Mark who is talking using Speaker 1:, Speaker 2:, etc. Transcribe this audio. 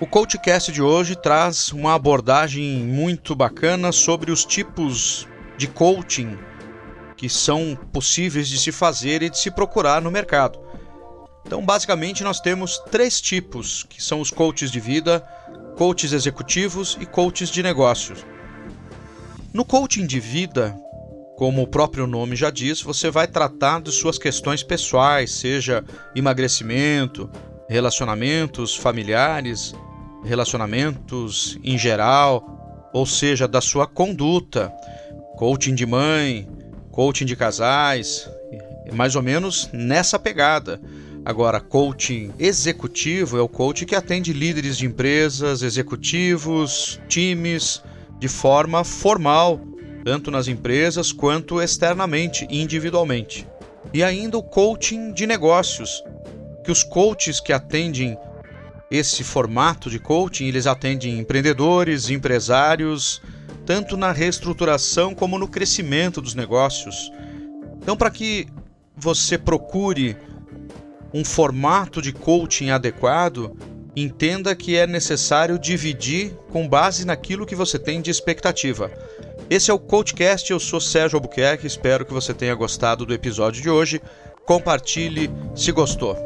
Speaker 1: O CoachCast de hoje traz uma abordagem muito bacana sobre os tipos de coaching que são possíveis de se fazer e de se procurar no mercado. Então, basicamente, nós temos três tipos, que são os coaches de vida, coaches executivos e coaches de negócios. No coaching de vida, como o próprio nome já diz, você vai tratar de suas questões pessoais, seja emagrecimento, relacionamentos familiares, relacionamentos em geral, ou seja, da sua conduta, coaching de mãe, coaching de casais, mais ou menos nessa pegada. Agora, coaching executivo é o coach que atende líderes de empresas, executivos, times, de forma formal, tanto nas empresas quanto externamente, individualmente. E ainda o coaching de negócios, que os coaches que atendem esse formato de coaching, eles atendem empreendedores, empresários, tanto na reestruturação como no crescimento dos negócios. Então, para que você procure um formato de coaching adequado, entenda que é necessário dividir com base naquilo que você tem de expectativa. Esse é o Coachcast, eu sou Sérgio Albuquerque, espero que você tenha gostado do episódio de hoje. Compartilhe se gostou.